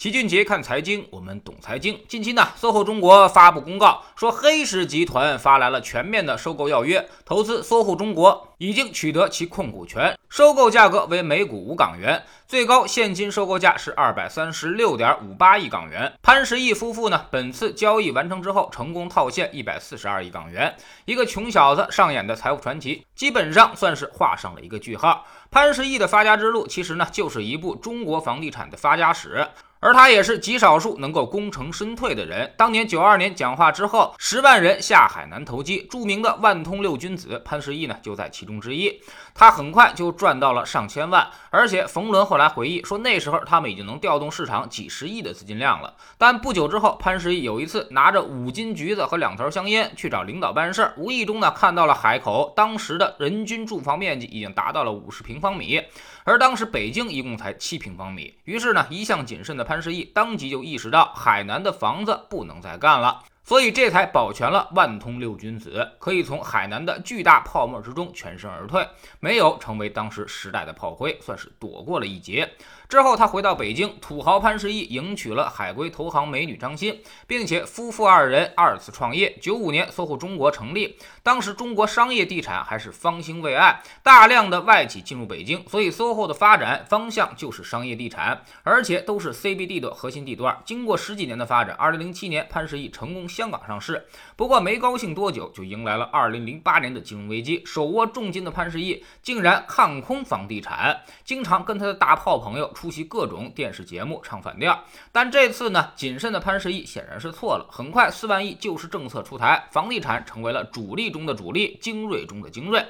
齐俊杰看财经，我们懂财经。近期呢，SOHO 中国发布公告说，黑石集团发来了全面的收购要约，投资 SOHO 中国，已经取得其控股权，收购价格为每股五港元，最高现金收购价是二百三十六点五八亿港元。潘石屹夫妇呢，本次交易完成之后，成功套现一百四十二亿港元，一个穷小子上演的财富传奇，基本上算是画上了一个句号。潘石屹的发家之路，其实呢，就是一部中国房地产的发家史。而他也是极少数能够功成身退的人。当年九二年讲话之后，十万人下海南投机，著名的万通六君子潘石屹呢就在其中之一。他很快就赚到了上千万，而且冯仑后来回忆说，那时候他们已经能调动市场几十亿的资金量了。但不久之后，潘石屹有一次拿着五斤橘子和两头香烟去找领导办事，无意中呢看到了海口当时的人均住房面积已经达到了五十平方米，而当时北京一共才七平方米。于是呢，一向谨慎的潘石屹当即就意识到海南的房子不能再干了，所以这才保全了万通六君子，可以从海南的巨大泡沫之中全身而退，没有成为当时时代的炮灰，算是躲过了一劫。之后，他回到北京，土豪潘石屹迎娶了海归投行美女张欣，并且夫妇二人二次创业。九五年，SOHO 中国成立，当时中国商业地产还是方兴未艾，大量的外企进入北京，所以 SOHO 的发展方向就是商业地产，而且都是 CBD 的核心地段。经过十几年的发展，二零零七年，潘石屹成功香港上市。不过没高兴多久，就迎来了二零零八年的金融危机。手握重金的潘石屹竟然看空房地产，经常跟他的大炮朋友。出席各种电视节目唱反调，但这次呢，谨慎的潘石屹显然是错了。很快，四万亿救市政策出台，房地产成为了主力中的主力，精锐中的精锐。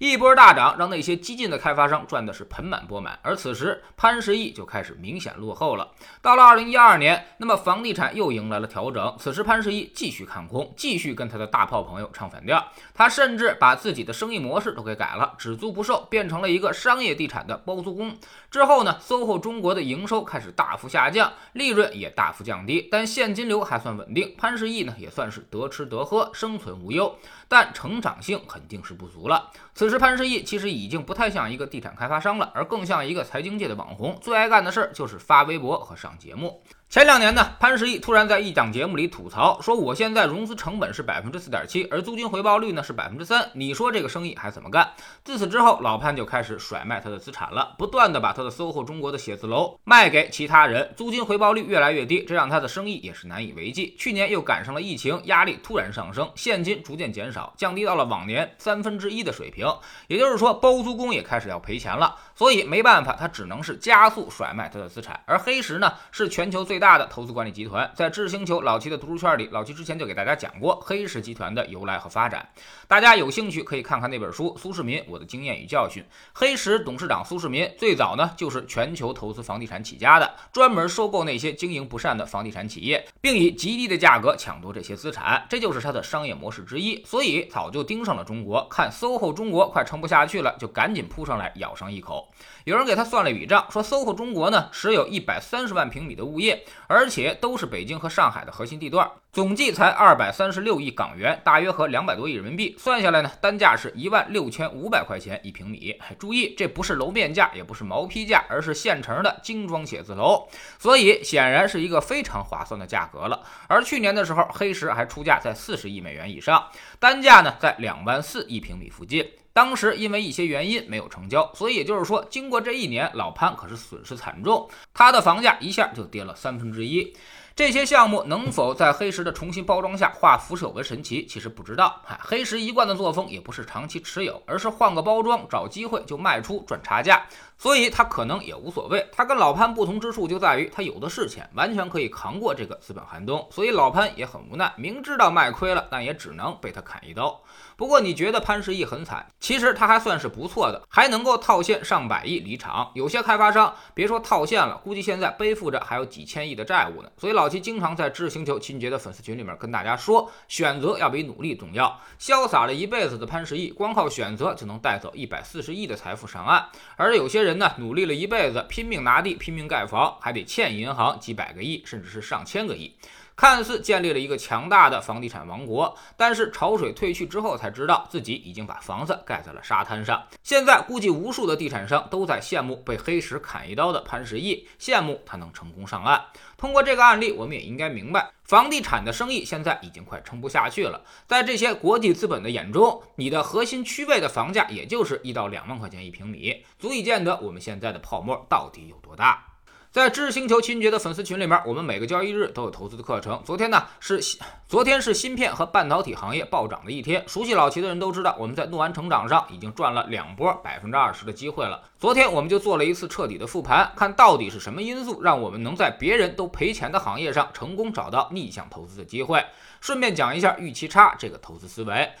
一波大涨，让那些激进的开发商赚的是盆满钵满。而此时，潘石屹就开始明显落后了。到了二零一二年，那么房地产又迎来了调整。此时，潘石屹继续看空，继续跟他的大炮朋友唱反调。他甚至把自己的生意模式都给改了，只租不售，变成了一个商业地产的包租公。之后呢，SOHO 中国的营收开始大幅下降，利润也大幅降低，但现金流还算稳定。潘石屹呢，也算是得吃得喝，生存无忧。但成长性肯定是不足了。此时，潘石屹其实已经不太像一个地产开发商了，而更像一个财经界的网红。最爱干的事儿就是发微博和上节目。前两年呢，潘石屹突然在一档节目里吐槽说：“我现在融资成本是百分之四点七，而租金回报率呢是百分之三。你说这个生意还怎么干？”自此之后，老潘就开始甩卖他的资产了，不断的把他的 SOHO 中国的写字楼卖给其他人，租金回报率越来越低，这让他的生意也是难以为继。去年又赶上了疫情，压力突然上升，现金逐渐减少，降低到了往年三分之一的水平。也就是说，包租公也开始要赔钱了，所以没办法，他只能是加速甩卖他的资产。而黑石呢，是全球最大的投资管理集团，在知识星球老齐的读书圈里，老齐之前就给大家讲过黑石集团的由来和发展。大家有兴趣可以看看那本书《苏世民：我的经验与教训》。黑石董事长苏世民最早呢就是全球投资房地产起家的，专门收购那些经营不善的房地产企业，并以极低的价格抢夺这些资产，这就是他的商业模式之一。所以早就盯上了中国，看 SOHO 中国快撑不下去了，就赶紧扑上来咬上一口。有人给他算了一笔账，说 SOHO 中国呢持有一百三十万平米的物业，而且都是北京和上海的核心地段，总计才二百三十六亿港元，大约合两百多亿人民币。算下来呢，单价是一万六千五百块钱一平米。注意，这不是楼面价，也不是毛坯价，而是现成的精装写字楼，所以显然是一个非常划算的价格了。而去年的时候，黑石还出价在四十亿美元以上，单价呢在两万四一平米附近。当时因为一些原因没有成交，所以也就是说，经过这一年，老潘可是损失惨重，他的房价一下就跌了三分之一。这些项目能否在黑石的重新包装下化辐射为神奇，其实不知道。嗨，黑石一贯的作风也不是长期持有，而是换个包装，找机会就卖出赚差价。所以他可能也无所谓。他跟老潘不同之处就在于他有的是钱，完全可以扛过这个资本寒冬。所以老潘也很无奈，明知道卖亏了，但也只能被他砍一刀。不过你觉得潘石屹很惨，其实他还算是不错的，还能够套现上百亿离场。有些开发商别说套现了，估计现在背负着还有几千亿的债务呢。所以老齐经常在知识星球秦杰的粉丝群里面跟大家说，选择要比努力重要。潇洒了一辈子的潘石屹，光靠选择就能带走一百四十亿的财富上岸，而有些人。人呢，努力了一辈子，拼命拿地，拼命盖房，还得欠银行几百个亿，甚至是上千个亿。看似建立了一个强大的房地产王国，但是潮水退去之后，才知道自己已经把房子盖在了沙滩上。现在估计无数的地产商都在羡慕被黑石砍一刀的潘石屹，羡慕他能成功上岸。通过这个案例，我们也应该明白，房地产的生意现在已经快撑不下去了。在这些国际资本的眼中，你的核心区位的房价也就是一到两万块钱一平米，足以见得我们现在的泡沫到底有多大。在知识星球秦爵的粉丝群里面，我们每个交易日都有投资的课程。昨天呢是昨天是芯片和半导体行业暴涨的一天。熟悉老齐的人都知道，我们在诺安成长上已经赚了两波百分之二十的机会了。昨天我们就做了一次彻底的复盘，看到底是什么因素让我们能在别人都赔钱的行业上成功找到逆向投资的机会。顺便讲一下预期差这个投资思维。